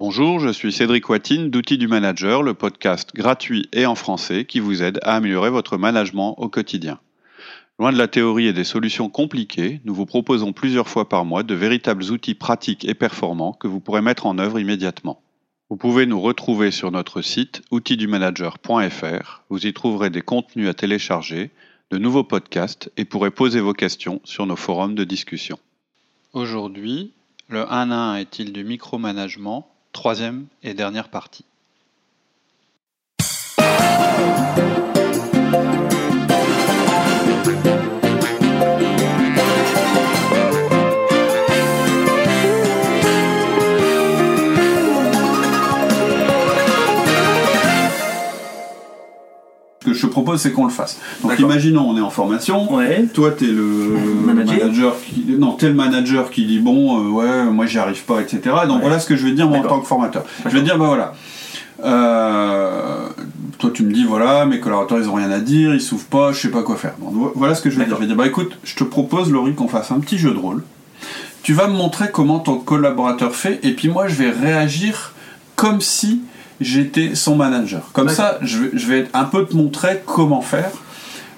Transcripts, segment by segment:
Bonjour, je suis Cédric Watine d'Outils du Manager, le podcast gratuit et en français qui vous aide à améliorer votre management au quotidien. Loin de la théorie et des solutions compliquées, nous vous proposons plusieurs fois par mois de véritables outils pratiques et performants que vous pourrez mettre en œuvre immédiatement. Vous pouvez nous retrouver sur notre site outildumanager.fr. Vous y trouverez des contenus à télécharger, de nouveaux podcasts et pourrez poser vos questions sur nos forums de discussion. Aujourd'hui, le 1 à 1 est-il du micromanagement Troisième et dernière partie. Je propose, c'est qu'on le fasse. Donc, imaginons, on est en formation. Ouais. Toi, t'es le Manager. manager qui, non, t'es le manager qui dit bon, euh, ouais, moi j'y arrive pas, etc. Donc Ouais. voilà ce que je vais dire moi en tant que formateur. Je vais dire bah voilà. Euh, toi, tu me dis voilà, mes collaborateurs ils ont rien à dire, ils s'ouvrent pas, je sais pas quoi faire. Vo- voilà ce que je vais dire. Je vais dire bah écoute, je te propose Laurie qu'on fasse un petit jeu de rôle. Tu vas me montrer comment ton collaborateur fait, et puis moi je vais réagir comme si j'étais son manager. Comme ça, je vais, je vais un peu te montrer comment faire.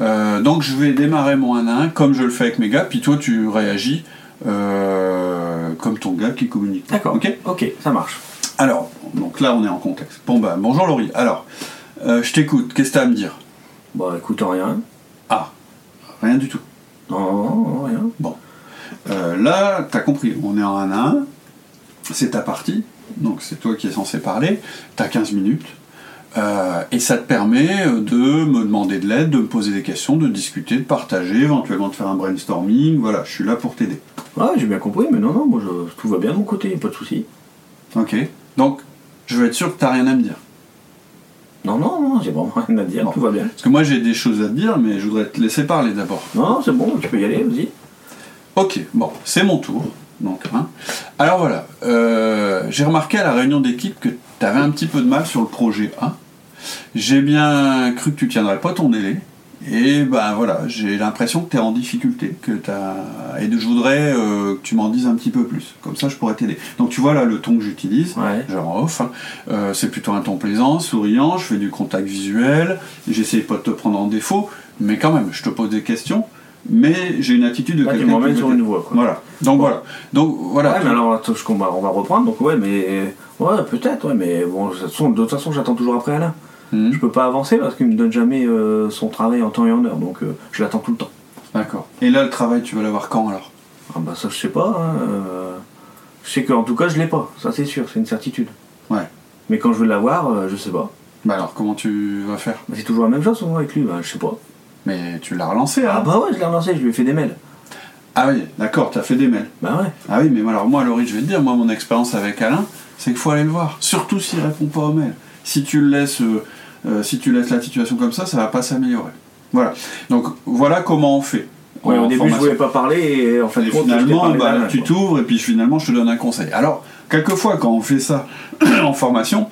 Euh, donc je vais démarrer mon 1 à 1 comme je le fais avec mes gars, puis toi tu réagis euh, comme ton gars qui communique. D'accord. Ok? Ok, ça marche. Alors, donc là on est en contexte. Bon bah bonjour Laurie. Alors, euh, je t'écoute, qu'est-ce que t'as à me dire? Bah écoute, rien. Ah, rien du tout. Non, non, non, rien. Bon. Là, t'as compris, on est en 1 à 1, c'est ta partie, donc c'est toi qui es censé parler, t'as 15 minutes, euh, et ça te permet euh, de me demander de l'aide, de me poser des questions, de discuter, de partager, éventuellement de faire un brainstorming, voilà, je suis là pour t'aider. Ouais, j'ai bien compris, mais non, non, moi je, tout va bien de mon côté, pas de soucis. Ok Donc, je veux être sûr que t'as rien à me dire. Non, non, non, j'ai vraiment rien à dire, Bon. tout va bien. Parce que moi j'ai des choses à te dire, mais je voudrais te laisser parler d'abord. Non, c'est bon, tu peux y aller, vas-y. Ok, bon, c'est mon tour. Donc, hein. Alors voilà, euh, j'ai remarqué à la réunion d'équipe que tu avais un petit peu de mal sur le projet 1. J'ai bien cru que tu tiendrais pas ton délai. Et ben voilà, j'ai l'impression que tu es en difficulté, que t'as... et je voudrais euh, que tu m'en dises un petit peu plus. Comme ça, je pourrais t'aider. Donc tu vois là le ton que j'utilise, Ouais. genre off, hein. Euh, c'est plutôt un ton plaisant, souriant, je fais du contact visuel, j'essaye pas de te prendre en défaut, mais quand même, je te pose des questions, mais j'ai une attitude de tu quelqu'un qui sur une voie, quoi. Voilà. Donc voilà. Donc voilà. Ouais, mais alors, attends, je- on va, on va reprendre, donc ouais, mais. Ouais, peut-être, ouais, mais bon, de toute façon, j'attends toujours après Alain. Mhm. Je peux pas avancer parce qu'il me donne jamais euh, son travail en temps et en heure, donc euh, je l'attends tout le temps. D'accord. Et là, le travail, tu vas l'avoir quand alors? Ah bah ça, je sais pas, hein, euh, Je sais qu'en tout cas, je l'ai pas, ça c'est sûr, c'est une certitude. Ouais. Mais quand je veux l'avoir, je sais pas. Bah alors, comment tu vas faire? Bah, c'est toujours la même chose souvent avec lui, bah, je sais pas. Mais tu l'as relancé, hein Ah bah ouais, je l'ai relancé, je lui ai fait des mails. Ah oui, d'accord, t'as fait des mails. Bah ouais. Ah oui, mais alors moi, Laurie, je vais te dire, moi, mon expérience avec Alain, c'est qu'il faut aller le voir. Surtout s'il répond pas aux mails. Si tu le laisses, euh, euh, si tu laisses la situation comme ça, ça va pas s'améliorer. Voilà. Donc voilà comment on fait. Ouais, au début, je formation. voulais pas parler et en fait, Et finalement, bah, tu t'ouvres et puis finalement, je te donne un conseil. Alors, quelquefois, quand on fait ça en formation,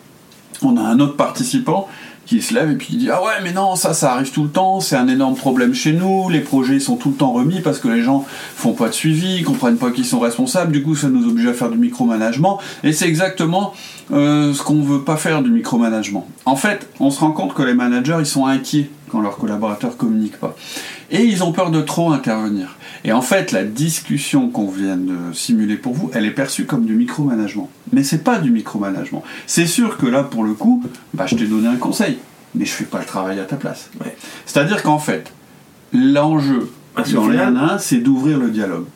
on a un autre participant qui se lève et puis qui dit Ah ouais, mais non, ça, ça arrive tout le temps, c'est un énorme problème chez nous, les projets sont tout le temps remis parce que les gens font pas de suivi, comprennent pas qu'ils sont responsables, du coup, ça nous oblige à faire du micromanagement. Et c'est exactement euh, ce qu'on veut pas faire du micromanagement. En fait, on se rend compte que les managers, ils sont inquiets quand leurs collaborateurs communiquent pas. Et ils ont peur de trop intervenir. Et en fait, la discussion qu'on vient de simuler pour vous, elle est perçue comme du micromanagement. Mais c'est pas du micromanagement. C'est sûr que là, pour le coup, bah, je t'ai donné un conseil, mais je fais pas le travail à ta place. Ouais. C'est-à-dire qu'en fait, l'enjeu dans les final- 1 à 1, c'est d'ouvrir le dialogue.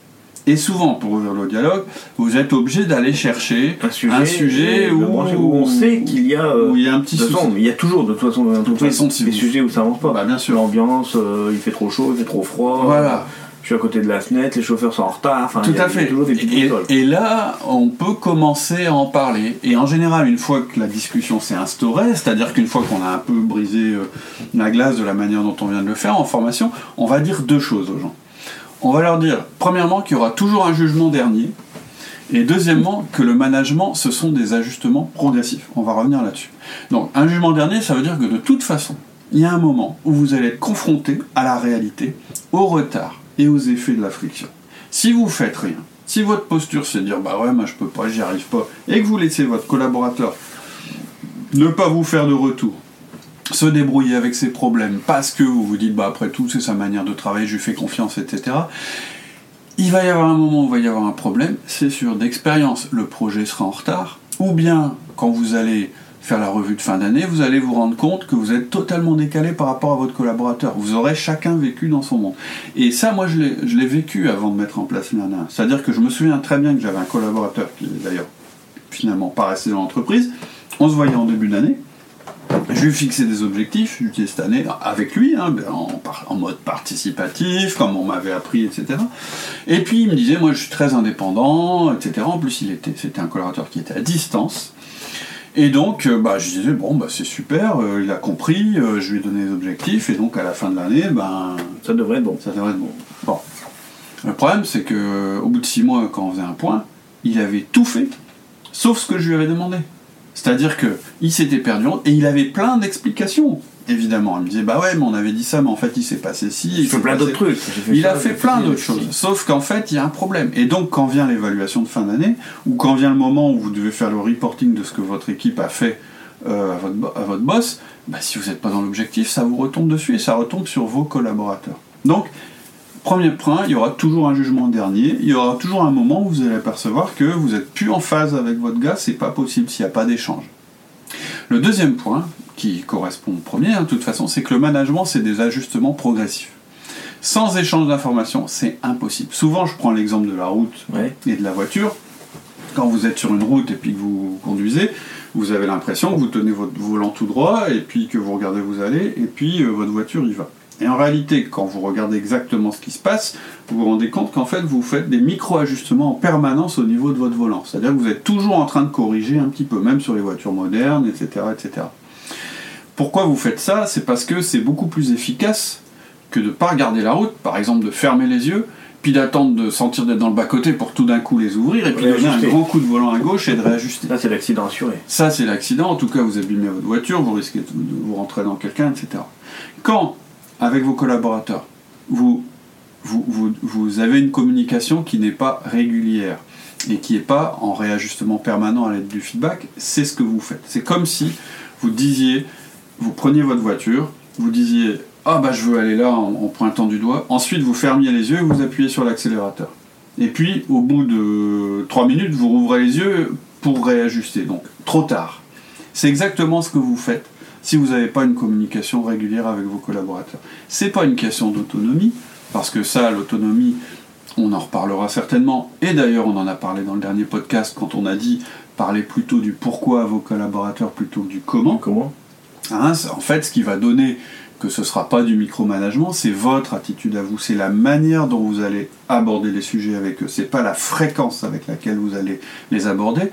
Et souvent, pour ouvrir le dialogue, vous êtes obligé d'aller chercher un sujet, un sujet de où, on sait qu'il y a. euh, où il y a un petit de façon, il y a toujours, de toute façon, dans si des vous- sujets où ça avance pas. Bah, bien sûr. L'ambiance, euh, il fait trop chaud, il fait trop froid. Voilà. Je suis à côté de la fenêtre, les chauffeurs sont en retard. Enfin, Tout il y a- à fait. toujours des petites Et, et là, on peut commencer à en parler. Et en général, une fois que la discussion s'est instaurée, c'est-à-dire qu'une fois qu'on a un peu brisé euh, la glace de la manière dont on vient de le faire en formation, on va dire deux choses aux gens. On va leur dire, premièrement, qu'il y aura toujours un jugement dernier. Et deuxièmement, que le management, ce sont des ajustements progressifs. On va revenir là-dessus. Donc, un jugement dernier, ça veut dire que de toute façon, il y a un moment où vous allez être confronté à la réalité, au retard et aux effets de la friction. Si vous faites rien, Si votre posture c'est dire bah ouais moi je peux pas, j'y arrive pas, et que vous laissez votre collaborateur ne pas vous faire de retour, se débrouiller avec ses problèmes parce que vous vous dites bah après tout c'est sa manière de travailler, je lui fais confiance, etc. Il va y avoir un moment où il va y avoir un problème, c'est sûr, d'expérience, le projet sera en retard, ou bien quand vous allez faire la revue de fin d'année, vous allez vous rendre compte que vous êtes totalement décalé par rapport à votre collaborateur. Vous aurez chacun vécu dans son monde. Et ça, moi, je l'ai vécu avant de mettre en place l'ANA. C'est-à-dire que je me souviens très bien que j'avais un collaborateur qui, d'ailleurs, finalement pas resté dans l'entreprise. On se voyait en début d'année. Je lui fixais des objectifs, je cette année avec lui, hein, ben, en, mode participatif, comme on m'avait appris, etc. Et puis il me disait, moi je suis très indépendant, etc. En plus, il était, c'était un collaborateur qui était à distance. Et donc, euh, bah, je disais, bon, bah, c'est super, euh, il a compris, euh, je lui ai donné des objectifs, et donc à la fin de l'année, ben, ça devrait être bon. Ça devrait être bon. Bon. Le problème, c'est que au bout de six mois, quand on faisait un point, il avait tout fait, sauf ce que je lui avais demandé. C'est-à-dire qu'il s'était perdu et il avait plein d'explications. Évidemment, il me disait bah ouais, mais on avait dit ça, mais en fait il s'est passé ci. Il, fait plein d'autres trucs. il a fait plein d'autres choses. Sauf qu'en fait il y a un problème. Et donc quand vient l'évaluation de fin d'année ou quand vient le moment où vous devez faire le reporting de ce que votre équipe a fait euh, à, votre, à, votre, boss, bah, si vous n'êtes pas dans l'objectif, ça vous retombe dessus et ça retombe sur vos collaborateurs. Donc Premier point, il y aura toujours un jugement dernier, il y aura toujours un moment où vous allez apercevoir que vous n'êtes plus en phase avec votre gars, c'est pas possible s'il n'y a pas d'échange. Le deuxième point, qui correspond au premier, hein, de toute façon, c'est que le management, c'est des ajustements progressifs. Sans échange d'informations, c'est impossible. Souvent, je prends l'exemple de la route et de la voiture. Quand vous êtes sur une route et puis que vous conduisez, vous avez l'impression que vous tenez votre volant tout droit et puis que vous regardez où vous allez et puis euh, votre voiture y va. Et en réalité, quand vous regardez exactement ce qui se passe, vous vous rendez compte qu'en fait, vous faites des micro-ajustements en permanence au niveau de votre volant. C'est-à-dire que vous êtes toujours en train de corriger un petit peu, même sur les voitures modernes, etc. etc. Pourquoi vous faites ça? C'est parce que c'est beaucoup plus efficace que de ne pas regarder la route, par exemple de fermer les yeux, puis d'attendre de sentir d'être dans le bas-côté pour tout d'un coup les ouvrir, et puis de donner un grand coup de volant à gauche et de réajuster. Ça, c'est l'accident assuré. Ça, c'est l'accident. En tout cas, vous abîmez votre voiture, vous risquez de vous rentrer dans quelqu'un, etc. Quand avec vos collaborateurs, vous, vous, vous, avez une communication qui n'est pas régulière et qui n'est pas en réajustement permanent à l'aide du feedback, c'est ce que vous faites. C'est comme si vous disiez, vous preniez votre voiture, vous disiez ah bah je veux aller là en, pointant du doigt, ensuite vous fermiez les yeux et vous appuyez sur l'accélérateur. Et puis au bout de 3 minutes, vous rouvrez les yeux pour réajuster. Donc trop tard. C'est exactement ce que vous faites si vous n'avez pas une communication régulière avec vos collaborateurs. C'est pas une question d'autonomie, parce que ça, l'autonomie, on en reparlera certainement, et d'ailleurs on en a parlé dans le dernier podcast quand on a dit parler plutôt du pourquoi à vos collaborateurs plutôt que du comment. Comment hein, En fait, ce qui va donner que ce ne sera pas du micromanagement, c'est votre attitude à vous, c'est la manière dont vous allez aborder les sujets avec eux, c'est pas la fréquence avec laquelle vous allez les aborder.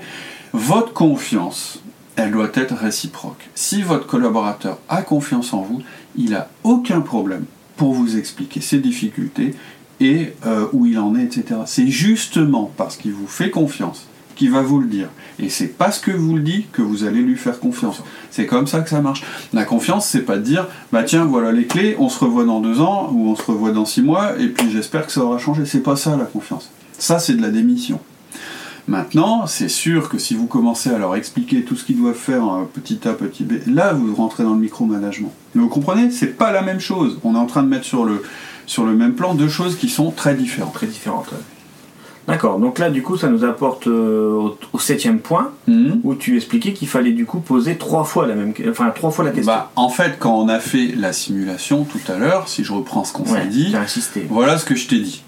Votre confiance, elle doit être réciproque. Si votre collaborateur a confiance en vous, il n'a aucun problème pour vous expliquer ses difficultés et euh, où il en est, etc. C'est justement parce qu'il vous fait confiance qu'il va vous le dire. Et c'est parce que vous le dites que vous allez lui faire confiance. C'est comme ça que ça marche. La confiance, c'est pas de dire, bah tiens, voilà les clés, on se revoit dans deux ans, ou on se revoit dans six mois, et puis j'espère que ça aura changé. C'est pas ça la confiance. Ça, c'est de la démission. Maintenant, c'est sûr que si vous commencez à leur expliquer tout ce qu'ils doivent faire petit A, petit B, là vous rentrez dans le micromanagement. Mais vous comprenez, c'est pas la même chose. On est en train de mettre sur le, sur le même plan deux choses qui sont très différentes. Très différentes. D'accord, donc là du coup ça nous apporte euh, au, septième point mhm. où tu expliquais qu'il fallait du coup poser trois fois la même enfin trois fois la question. Bah, en fait quand on a fait la simulation tout à l'heure, si je reprends ce qu'on s'est dit, voilà ce que je t'ai dit.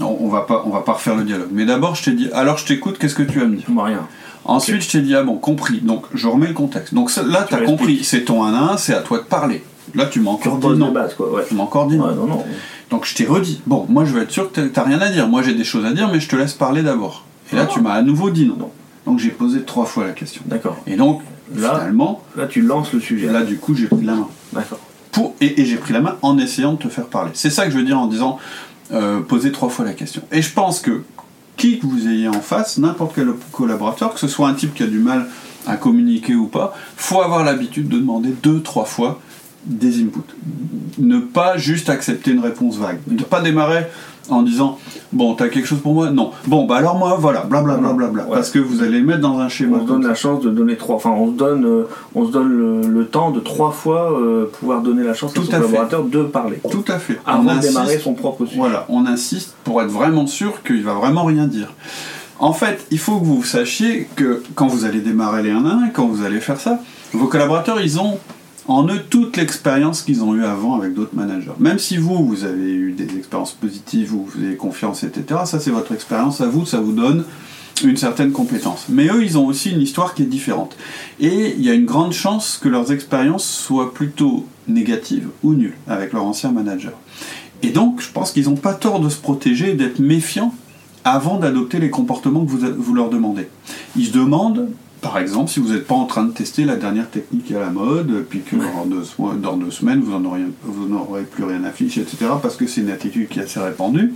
On, va pas, on va pas refaire le dialogue. Mais d'abord, je t'ai dit, alors je t'écoute, qu'est-ce que tu vas me dire? Moi, rien. Ensuite, je t'ai dit, ah bon, compris. Donc, je remets le contexte. Donc là, tu as compris, c'est ton 1 à 1, c'est à toi de parler. Là, tu m'as encore dit non. Base, quoi, Tu m'as encore dit non. non, non. Donc, je t'ai redit. Bon, moi, je veux être sûr que t'as rien à dire. Moi, j'ai des choses à dire, mais je te laisse parler d'abord. Et là, tu m'as à nouveau dit non. Donc, j'ai posé trois fois la question. D'accord. Et donc, là, finalement. Là, tu lances le sujet. Là, du coup, j'ai pris la main. D'accord. Pour, et j'ai pris la main en essayant de te faire parler. C'est ça que je veux dire en disant euh, poser trois fois la question. Et je pense que qui que vous ayez en face, n'importe quel collaborateur, que ce soit un type qui a du mal à communiquer ou pas, faut avoir l'habitude de demander deux, trois fois des inputs. Ne pas juste accepter une réponse vague. Ne pas démarrer en disant bon t'as quelque chose pour moi? Non. Bon bah alors moi voilà blablabla bla, bla, bla, parce que vous allez mettre dans un schéma on se donne la chance de donner trois enfin on se donne euh, on se donne le, temps de trois fois euh, pouvoir donner la chance à son collaborateur de parler. Tout à fait. Avant de démarrer son propre sujet. Voilà. On insiste pour être vraiment sûr qu'il va vraiment rien dire. En fait, il faut que vous sachiez que quand vous allez démarrer les 1 à 1, quand vous allez faire ça, vos collaborateurs, ils ont en eux toute l'expérience qu'ils ont eue avant avec d'autres managers. Même si vous, vous avez eu des expériences positives ou vous avez confiance, etc., ça c'est votre expérience à vous, ça vous donne une certaine compétence. Mais eux, ils ont aussi une histoire qui est différente. Et il y a une grande chance que leurs expériences soient plutôt négatives ou nulles avec leur ancien manager. Et donc, je pense qu'ils n'ont pas tort de se protéger d'être méfiants avant d'adopter les comportements que vous, vous leur demandez. Ils se demandent par exemple, si vous n'êtes pas en train de tester la dernière technique à la mode, puis que dans, deux, semaines, vous n'aurez plus rien à ficher, etc., parce que c'est une attitude qui est assez répandue,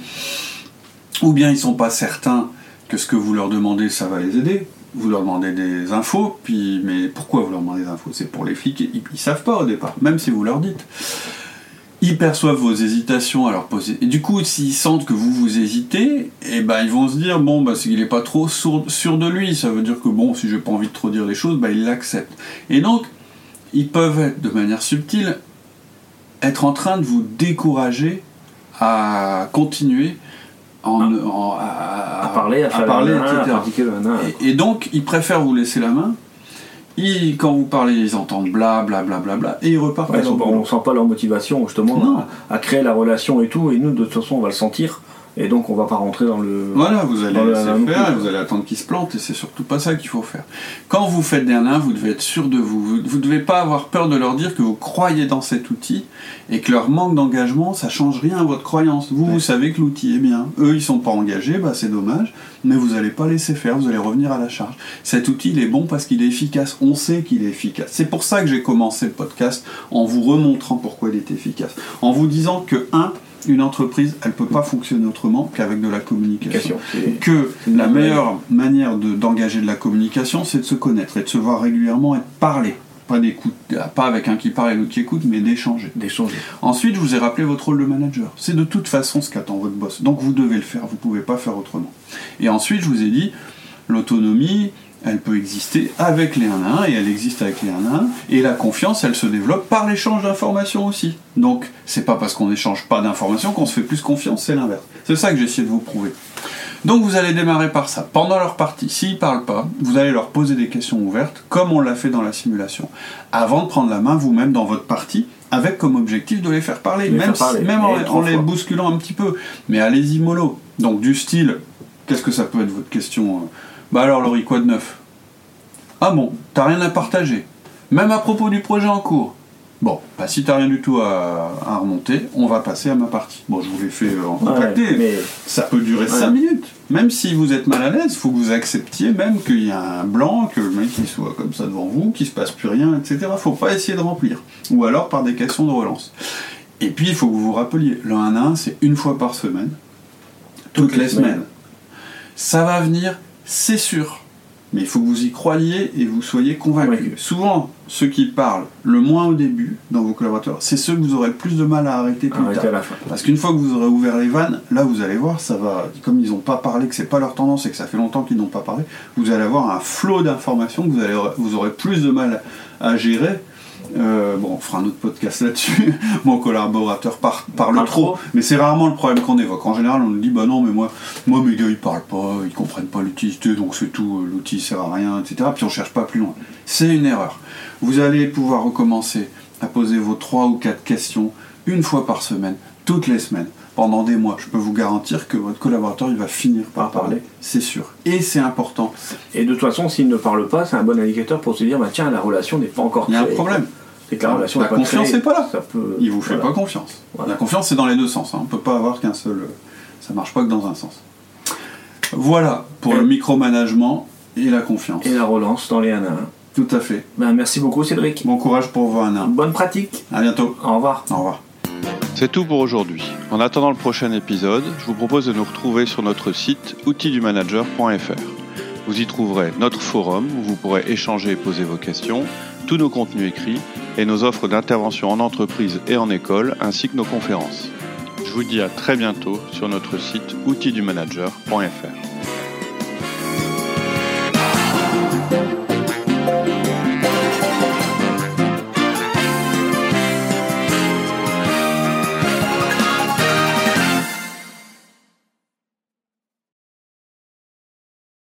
ou bien ils ne sont pas certains que ce que vous leur demandez, ça va les aider, vous leur demandez des infos, puis mais pourquoi vous leur demandez des infos? C'est pour les flics, ils, ne savent pas au départ, même si vous leur dites ils perçoivent vos hésitations à leur poser. Et du coup, s'ils sentent que vous vous hésitez, et eh ben ils vont se dire bon bah qu'il n'est pas trop sûr, de lui, ça veut dire que bon si j'ai pas envie de trop dire les choses, bah il l'accepte. Et donc ils peuvent être de manière subtile être en train de vous décourager à continuer en, ah. à, parler, à, parler, etc. et donc ils préfèrent vous laisser la main quand vous parlez, ils entendent bla bla bla bla bla et ils repartent. on sent pas leur motivation justement à, créer la relation et tout, et nous de toute façon on va le sentir. Et donc on va pas rentrer dans le. Voilà, vous allez laisser faire, vous allez attendre qu'il se plante, et c'est surtout pas ça qu'il faut faire. Quand vous faites des nains, vous devez être sûr de vous. Vous ne devez pas avoir peur de leur dire que vous croyez dans cet outil et que leur manque d'engagement, ça change rien à votre croyance. Vous, vous savez que l'outil est bien. Eux, ils sont pas engagés, bah c'est dommage, mais vous allez pas laisser faire, vous allez revenir à la charge. Cet outil, il est bon parce qu'il est efficace. On sait qu'il est efficace. C'est pour ça que j'ai commencé le podcast en vous remontrant pourquoi il est efficace. En vous disant que, un, une entreprise, elle ne peut pas fonctionner autrement qu'avec de la communication. Que la meilleure manière d'engager de, la communication, c'est de se connaître et de se voir régulièrement et de parler. Pas, pas avec un qui parle et l'autre qui écoute, mais d'échanger. d'échanger. Ensuite, je vous ai rappelé votre rôle de manager. C'est de toute façon ce qu'attend votre boss. Donc vous devez le faire, vous ne pouvez pas faire autrement. Et ensuite, je vous ai dit, l'autonomie, elle peut exister avec les 1 à 1 et elle existe avec les 1 à 1 et la confiance elle se développe par l'échange d'informations aussi. Donc c'est pas parce qu'on n'échange pas d'informations qu'on se fait plus confiance c'est l'inverse. C'est ça que essayé de vous prouver. Donc vous allez démarrer par ça. Pendant leur partie s'ils parlent pas vous allez leur poser des questions ouvertes comme on l'a fait dans la simulation. Avant de prendre la main vous-même dans votre partie avec comme objectif de les faire parler. Même, même en, les bousculant un petit peu. Mais allez-y mollo. Donc du style qu'est-ce que ça peut être votre question euh, bah alors Laurie, quoi de neuf? Ah bon, t'as rien à partager Même à propos du projet en cours Bon, bah si t'as rien du tout à, remonter, on va passer à ma partie. Bon, je vous l'ai fait en contacter, mais ça peut durer 5 minutes. Même si vous êtes mal à l'aise, faut que vous acceptiez même qu'il y a un blanc, que le mec il soit comme ça devant vous, qu'il se passe plus rien, etc. Faut pas essayer de remplir. Ou alors par des questions de relance. Et puis il faut que vous vous rappeliez, le 1 à 1, c'est une fois par semaine, toutes, les, semaines. Ça va venir c'est sûr. Mais il faut que vous y croyiez et vous soyez convaincus. Souvent, ceux qui parlent le moins au début dans vos collaborateurs, c'est ceux que vous aurez le plus de mal à arrêter plus tard. Parce qu'une fois que vous aurez ouvert les vannes, là vous allez voir, ça va. Comme ils n'ont pas parlé, que c'est pas leur tendance et que ça fait longtemps qu'ils n'ont pas parlé, vous allez avoir un flot d'informations que vous, allez, vous aurez plus de mal à gérer euh, bon, on fera un autre podcast là-dessus. Mon collaborateur parle trop, mais c'est rarement le problème qu'on évoque. En général, on nous dit bah non, mais moi, moi mes gars ils parlent pas, ils comprennent pas l'utilité, donc c'est tout, euh, l'outil sert à rien, etc. Puis on cherche pas plus loin. C'est une erreur. Vous allez pouvoir recommencer à poser vos trois ou quatre questions une fois par semaine, toutes les semaines, pendant des mois. Je peux vous garantir que votre collaborateur il va finir par parler, c'est sûr. Et c'est important. Et de toute façon, s'il ne parle pas, c'est un bon indicateur pour se dire bah tiens, la relation n'est pas encore Il y a un problème. C'est que la relation la confiance n'est pas là. Ça peut... Il vous fait pas confiance. La confiance c'est dans les deux sens. Hein. On ne peut pas avoir qu'un seul. Ça marche pas que dans un sens. Voilà pour le micromanagement et la confiance. Et la relance dans les 1 1. Tout à fait. Ben, merci beaucoup Cédric. Bon courage pour vos 1 1. Bonne pratique. À bientôt. Au revoir. Au revoir. C'est tout pour aujourd'hui. En attendant le prochain épisode, je vous propose de nous retrouver sur notre site outildumanager.fr. Vous y trouverez notre forum où vous pourrez échanger et poser vos questions, tous nos contenus écrits et nos offres d'intervention en entreprise et en école, ainsi que nos conférences. Je vous dis à très bientôt sur notre site outildumanager.fr.